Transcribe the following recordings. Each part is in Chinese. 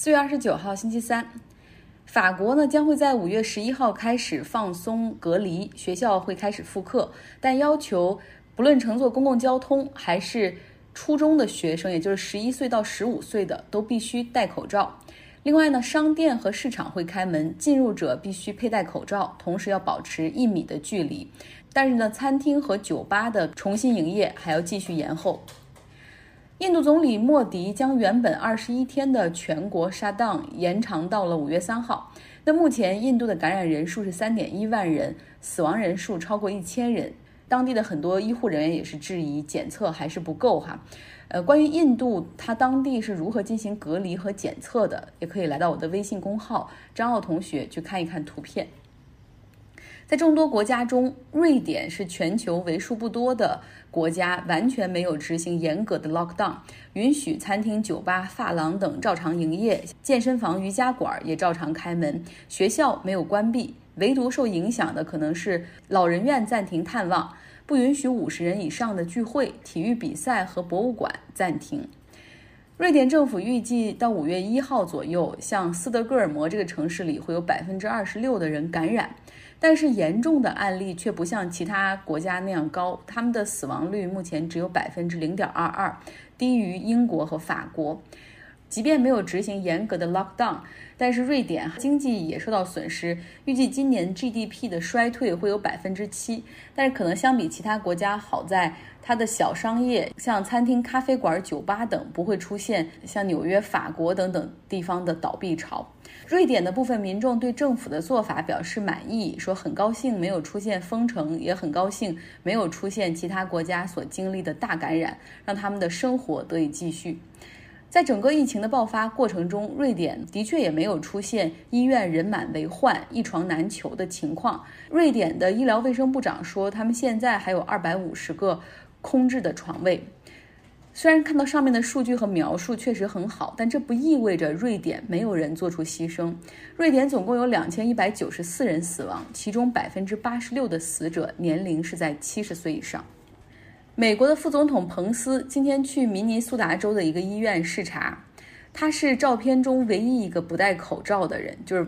四月二十九号，星期三，法国呢将会在五月十一号开始放松隔离，学校会开始复课，但要求不论乘坐公共交通还是初中的学生，也就是十一岁到十五岁的，都必须戴口罩。另外呢，商店和市场会开门，进入者必须佩戴口罩，同时要保持一米的距离。但是呢，餐厅和酒吧的重新营业还要继续延后。印度总理莫迪将原本二十一天的全国 shutdown 延长到了五月三号。那目前印度的感染人数是三点一万人，死亡人数超过一千人。当地的很多医护人员也是质疑检测还是不够哈。呃，关于印度它当地是如何进行隔离和检测的，也可以来到我的微信公号张奥同学去看一看图片。在众多国家中，瑞典是全球为数不多的国家完全没有执行严格的 lockdown，允许餐厅、酒吧、发廊等照常营业，健身房、瑜伽馆也照常开门，学校没有关闭，唯独受影响的可能是老人院暂停探望，不允许五十人以上的聚会，体育比赛和博物馆暂停。瑞典政府预计到五月一号左右，像斯德哥尔摩这个城市里会有百分之二十六的人感染。但是严重的案例却不像其他国家那样高，他们的死亡率目前只有百分之零点二二，低于英国和法国。即便没有执行严格的 lockdown，但是瑞典经济也受到损失，预计今年 GDP 的衰退会有百分之七。但是可能相比其他国家好在它的小商业，像餐厅、咖啡馆、酒吧等不会出现像纽约、法国等等地方的倒闭潮。瑞典的部分民众对政府的做法表示满意，说很高兴没有出现封城，也很高兴没有出现其他国家所经历的大感染，让他们的生活得以继续。在整个疫情的爆发过程中，瑞典的确也没有出现医院人满为患、一床难求的情况。瑞典的医疗卫生部长说，他们现在还有二百五十个空置的床位。虽然看到上面的数据和描述确实很好，但这不意味着瑞典没有人做出牺牲。瑞典总共有两千一百九十四人死亡，其中百分之八十六的死者年龄是在七十岁以上。美国的副总统彭斯今天去明尼苏达州的一个医院视察，他是照片中唯一一个不戴口罩的人，就是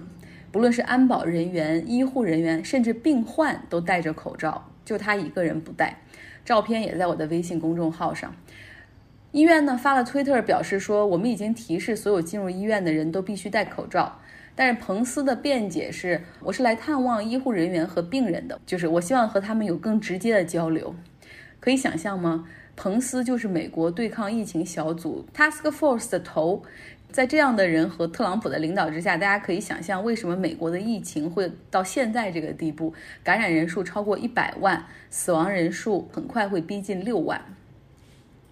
不论是安保人员、医护人员，甚至病患都戴着口罩，就他一个人不戴。照片也在我的微信公众号上。医院呢发了推特表示说，我们已经提示所有进入医院的人都必须戴口罩。但是彭斯的辩解是，我是来探望医护人员和病人的，就是我希望和他们有更直接的交流。可以想象吗？彭斯就是美国对抗疫情小组 Task Force 的头，在这样的人和特朗普的领导之下，大家可以想象为什么美国的疫情会到现在这个地步，感染人数超过一百万，死亡人数很快会逼近六万。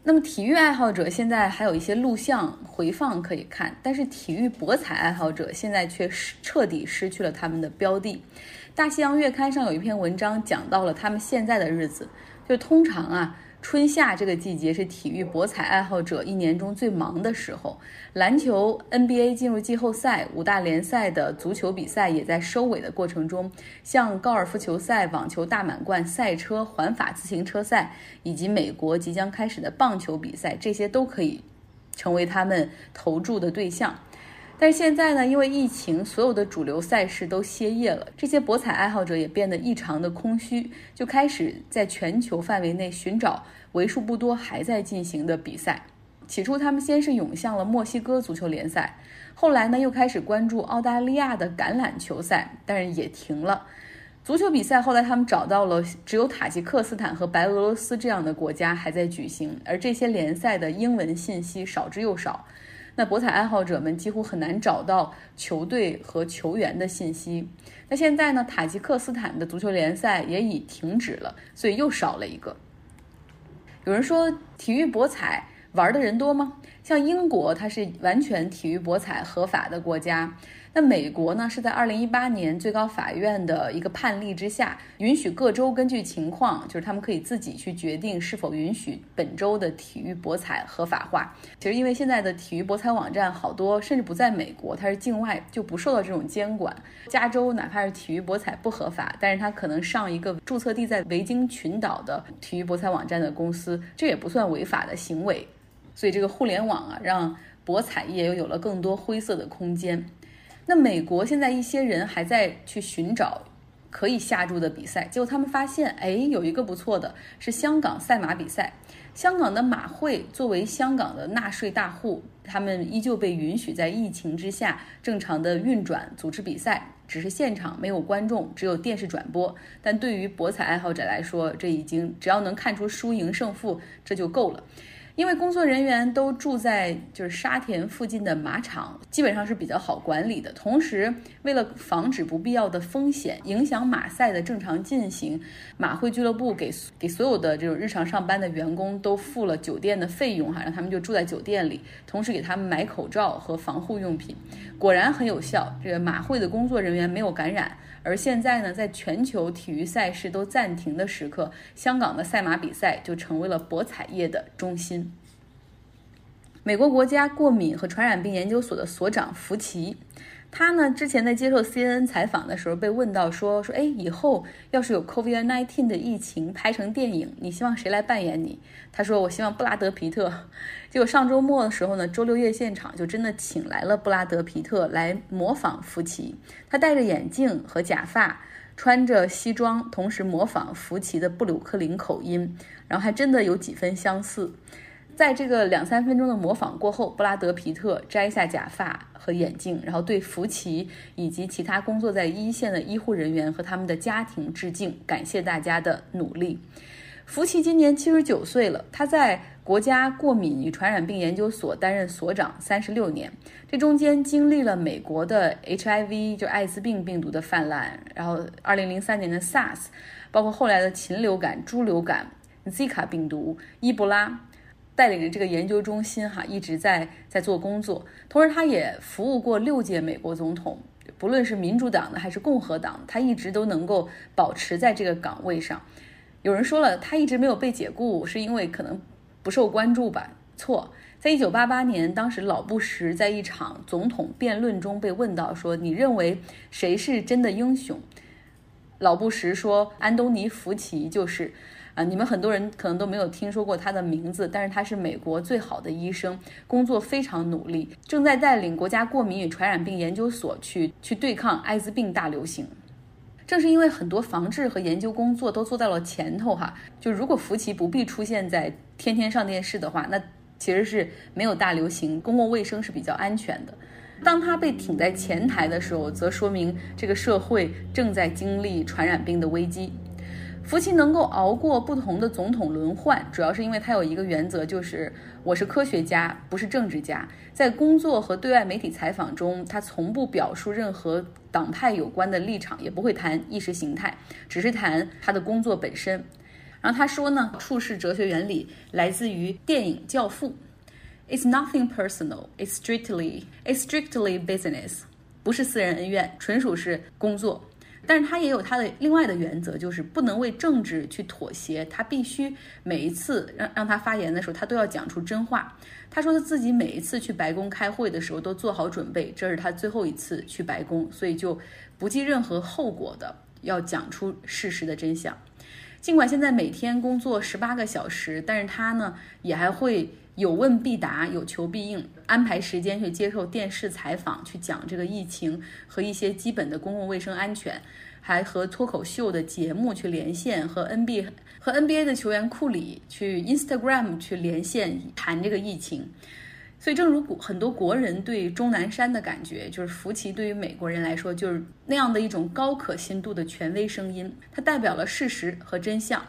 那么，体育爱好者现在还有一些录像回放可以看，但是体育博彩爱好者现在却失彻底失去了他们的标的。大西洋月刊上有一篇文章讲到了他们现在的日子，就通常啊。春夏这个季节是体育博彩爱好者一年中最忙的时候。篮球 NBA 进入季后赛，五大联赛的足球比赛也在收尾的过程中。像高尔夫球赛、网球大满贯、赛车、环法自行车赛，以及美国即将开始的棒球比赛，这些都可以成为他们投注的对象。但是现在呢，因为疫情，所有的主流赛事都歇业了，这些博彩爱好者也变得异常的空虚，就开始在全球范围内寻找为数不多还在进行的比赛。起初，他们先是涌向了墨西哥足球联赛，后来呢，又开始关注澳大利亚的橄榄球赛，但是也停了。足球比赛后来他们找到了只有塔吉克斯坦和白俄罗斯这样的国家还在举行，而这些联赛的英文信息少之又少。那博彩爱好者们几乎很难找到球队和球员的信息。那现在呢？塔吉克斯坦的足球联赛也已停止了，所以又少了一个。有人说，体育博彩玩的人多吗？像英国，它是完全体育博彩合法的国家。那美国呢？是在二零一八年最高法院的一个判例之下，允许各州根据情况，就是他们可以自己去决定是否允许本州的体育博彩合法化。其实，因为现在的体育博彩网站好多甚至不在美国，它是境外，就不受到这种监管。加州哪怕是体育博彩不合法，但是它可能上一个注册地在维京群岛的体育博彩网站的公司，这也不算违法的行为。所以，这个互联网啊，让。博彩业又有了更多灰色的空间。那美国现在一些人还在去寻找可以下注的比赛，结果他们发现，哎，有一个不错的是香港赛马比赛。香港的马会作为香港的纳税大户，他们依旧被允许在疫情之下正常的运转、组织比赛，只是现场没有观众，只有电视转播。但对于博彩爱好者来说，这已经只要能看出输赢胜负，这就够了。因为工作人员都住在就是沙田附近的马场，基本上是比较好管理的。同时，为了防止不必要的风险影响马赛的正常进行，马会俱乐部给给所有的这种日常上班的员工都付了酒店的费用哈，让他们就住在酒店里，同时给他们买口罩和防护用品。果然很有效，这个马会的工作人员没有感染。而现在呢，在全球体育赛事都暂停的时刻，香港的赛马比赛就成为了博彩业的中心。美国国家过敏和传染病研究所的所长福奇，他呢之前在接受 CNN 采访的时候被问到说说，哎，以后要是有 COVID-19 的疫情拍成电影，你希望谁来扮演你？他说我希望布拉德皮特。结果上周末的时候呢，周六夜现场就真的请来了布拉德皮特来模仿福奇，他戴着眼镜和假发，穿着西装，同时模仿福奇的布鲁克林口音，然后还真的有几分相似。在这个两三分钟的模仿过后，布拉德皮特摘下假发和眼镜，然后对福奇以及其他工作在一线的医护人员和他们的家庭致敬，感谢大家的努力。福奇今年七十九岁了，他在国家过敏与传染病研究所担任所长三十六年，这中间经历了美国的 HIV 就艾滋病病毒的泛滥，然后二零零三年的 SARS，包括后来的禽流感、猪流感、Zika 病毒、伊布拉。带领着这个研究中心哈，一直在在做工作。同时，他也服务过六届美国总统，不论是民主党的还是共和党，他一直都能够保持在这个岗位上。有人说了，他一直没有被解雇，是因为可能不受关注吧？错，在一九八八年，当时老布什在一场总统辩论中被问到说：“你认为谁是真的英雄？”老布什说：“安东尼·福奇就是。”啊，你们很多人可能都没有听说过他的名字，但是他是美国最好的医生，工作非常努力，正在带领国家过敏与传染病研究所去去对抗艾滋病大流行。正是因为很多防治和研究工作都做到了前头哈，就如果福奇不必出现在天天上电视的话，那其实是没有大流行，公共卫生是比较安全的。当他被挺在前台的时候，则说明这个社会正在经历传染病的危机。福奇能够熬过不同的总统轮换，主要是因为他有一个原则，就是我是科学家，不是政治家。在工作和对外媒体采访中，他从不表述任何党派有关的立场，也不会谈意识形态，只是谈他的工作本身。然后他说呢，处世哲学原理来自于电影《教父》，It's nothing personal, it's strictly, it's strictly business，不是私人恩怨，纯属是工作。但是他也有他的另外的原则，就是不能为政治去妥协。他必须每一次让让他发言的时候，他都要讲出真话。他说他自己每一次去白宫开会的时候都做好准备，这是他最后一次去白宫，所以就不计任何后果的要讲出事实的真相。尽管现在每天工作十八个小时，但是他呢也还会。有问必答，有求必应，安排时间去接受电视采访，去讲这个疫情和一些基本的公共卫生安全，还和脱口秀的节目去连线，和 N B 和 NBA 的球员库里去 Instagram 去连线谈这个疫情。所以，正如很多国人对钟南山的感觉，就是福奇对于美国人来说就是那样的一种高可信度的权威声音，它代表了事实和真相。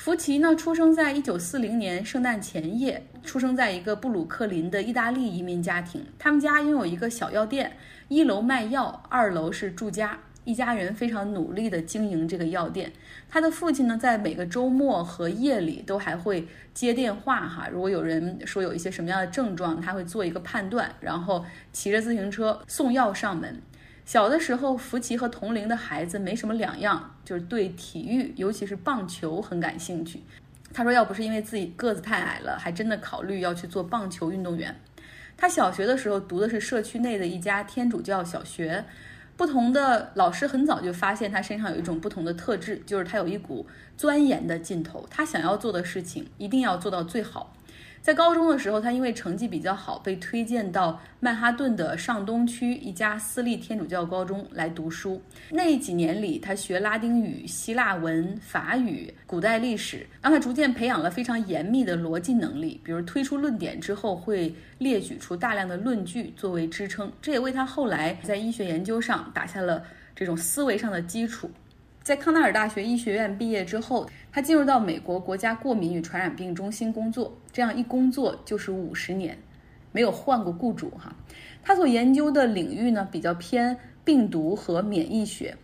福奇呢，出生在一九四零年圣诞前夜，出生在一个布鲁克林的意大利移民家庭。他们家拥有一个小药店，一楼卖药，二楼是住家。一家人非常努力地经营这个药店。他的父亲呢，在每个周末和夜里都还会接电话哈。如果有人说有一些什么样的症状，他会做一个判断，然后骑着自行车送药上门。小的时候，福奇和同龄的孩子没什么两样，就是对体育，尤其是棒球很感兴趣。他说，要不是因为自己个子太矮了，还真的考虑要去做棒球运动员。他小学的时候读的是社区内的一家天主教小学，不同的老师很早就发现他身上有一种不同的特质，就是他有一股钻研的劲头。他想要做的事情一定要做到最好。在高中的时候，他因为成绩比较好，被推荐到曼哈顿的上东区一家私立天主教高中来读书。那几年里，他学拉丁语、希腊文、法语、古代历史，让他逐渐培养了非常严密的逻辑能力。比如推出论点之后，会列举出大量的论据作为支撑，这也为他后来在医学研究上打下了这种思维上的基础。在康奈尔大学医学院毕业之后，他进入到美国国家过敏与传染病中心工作。这样一工作就是五十年，没有换过雇主哈。他所研究的领域呢，比较偏病毒和免疫学。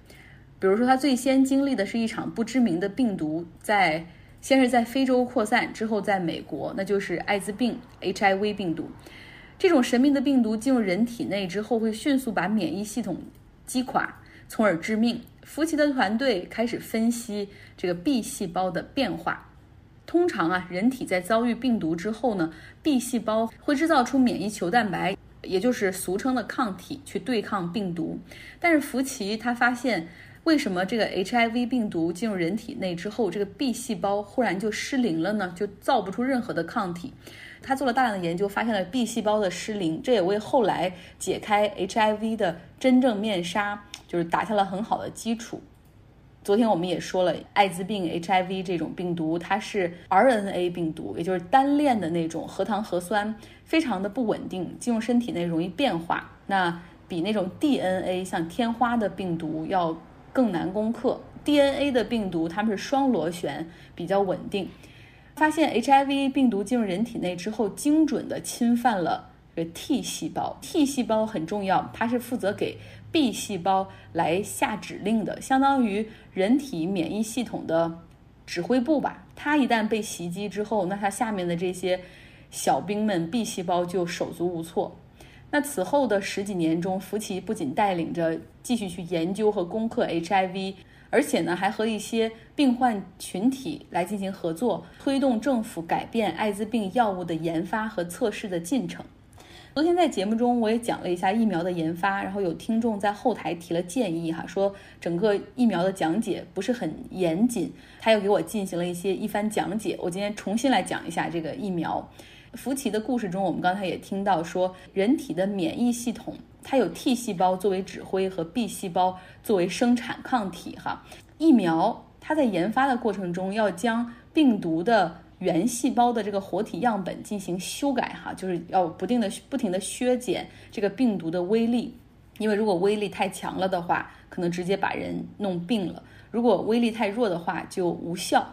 比如说，他最先经历的是一场不知名的病毒，在先是在非洲扩散，之后在美国，那就是艾滋病 HIV 病毒。这种神秘的病毒进入人体内之后，会迅速把免疫系统击垮，从而致命。福奇的团队开始分析这个 B 细胞的变化。通常啊，人体在遭遇病毒之后呢，B 细胞会制造出免疫球蛋白，也就是俗称的抗体，去对抗病毒。但是福奇他发现，为什么这个 HIV 病毒进入人体内之后，这个 B 细胞忽然就失灵了呢？就造不出任何的抗体。他做了大量的研究，发现了 B 细胞的失灵，这也为后来解开 HIV 的真正面纱。就是打下了很好的基础。昨天我们也说了，艾滋病 HIV 这种病毒，它是 RNA 病毒，也就是单链的那种核糖核酸，非常的不稳定，进入身体内容易变化。那比那种 DNA 像天花的病毒要更难攻克。DNA 的病毒它们是双螺旋，比较稳定。发现 HIV 病毒进入人体内之后，精准的侵犯了 T 细胞。T 细胞很重要，它是负责给 B 细胞来下指令的，相当于人体免疫系统的指挥部吧。它一旦被袭击之后，那它下面的这些小兵们 B 细胞就手足无措。那此后的十几年中，福奇不仅带领着继续去研究和攻克 HIV，而且呢还和一些病患群体来进行合作，推动政府改变艾滋病药物的研发和测试的进程。昨天在节目中我也讲了一下疫苗的研发，然后有听众在后台提了建议哈，说整个疫苗的讲解不是很严谨，他又给我进行了一些一番讲解。我今天重新来讲一下这个疫苗。福奇的故事中，我们刚才也听到说，人体的免疫系统它有 T 细胞作为指挥和 B 细胞作为生产抗体哈。疫苗它在研发的过程中要将病毒的原细胞的这个活体样本进行修改，哈，就是要不定的不停的削减这个病毒的威力，因为如果威力太强了的话，可能直接把人弄病了；如果威力太弱的话，就无效。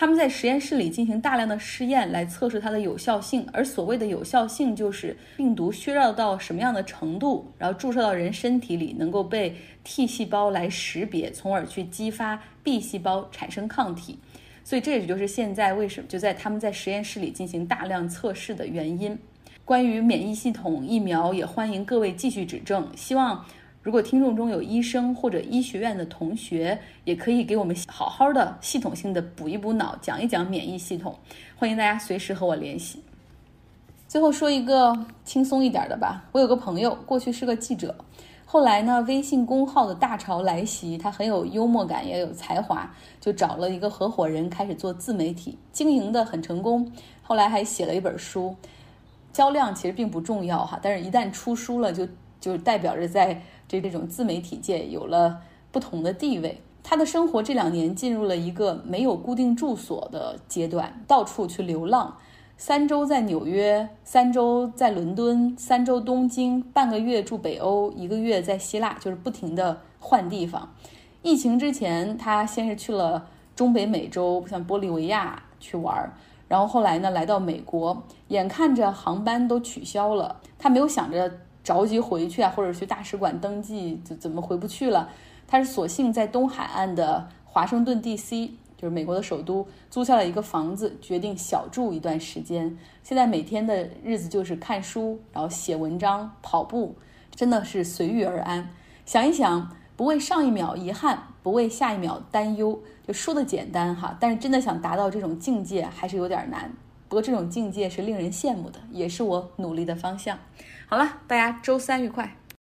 他们在实验室里进行大量的试验来测试它的有效性，而所谓的有效性就是病毒削弱到什么样的程度，然后注射到人身体里能够被 T 细胞来识别，从而去激发 B 细胞产生抗体。所以这也就是现在为什么就在他们在实验室里进行大量测试的原因。关于免疫系统疫苗，也欢迎各位继续指正。希望如果听众中有医生或者医学院的同学，也可以给我们好好的系统性的补一补脑，讲一讲免疫系统。欢迎大家随时和我联系。最后说一个轻松一点的吧。我有个朋友，过去是个记者。后来呢，微信公号的大潮来袭，他很有幽默感，也有才华，就找了一个合伙人开始做自媒体，经营的很成功。后来还写了一本书，销量其实并不重要哈，但是一旦出书了，就就代表着在这这种自媒体界有了不同的地位。他的生活这两年进入了一个没有固定住所的阶段，到处去流浪。三周在纽约，三周在伦敦，三周东京，半个月住北欧，一个月在希腊，就是不停的换地方。疫情之前，他先是去了中北美洲，像玻利维亚去玩，然后后来呢来到美国，眼看着航班都取消了，他没有想着着急回去啊，或者去大使馆登记，怎怎么回不去了？他是索性在东海岸的华盛顿 D.C。就是美国的首都，租下了一个房子，决定小住一段时间。现在每天的日子就是看书，然后写文章、跑步，真的是随遇而安。想一想，不为上一秒遗憾，不为下一秒担忧，就说的简单哈。但是真的想达到这种境界，还是有点难。不过这种境界是令人羡慕的，也是我努力的方向。好了，大家周三愉快。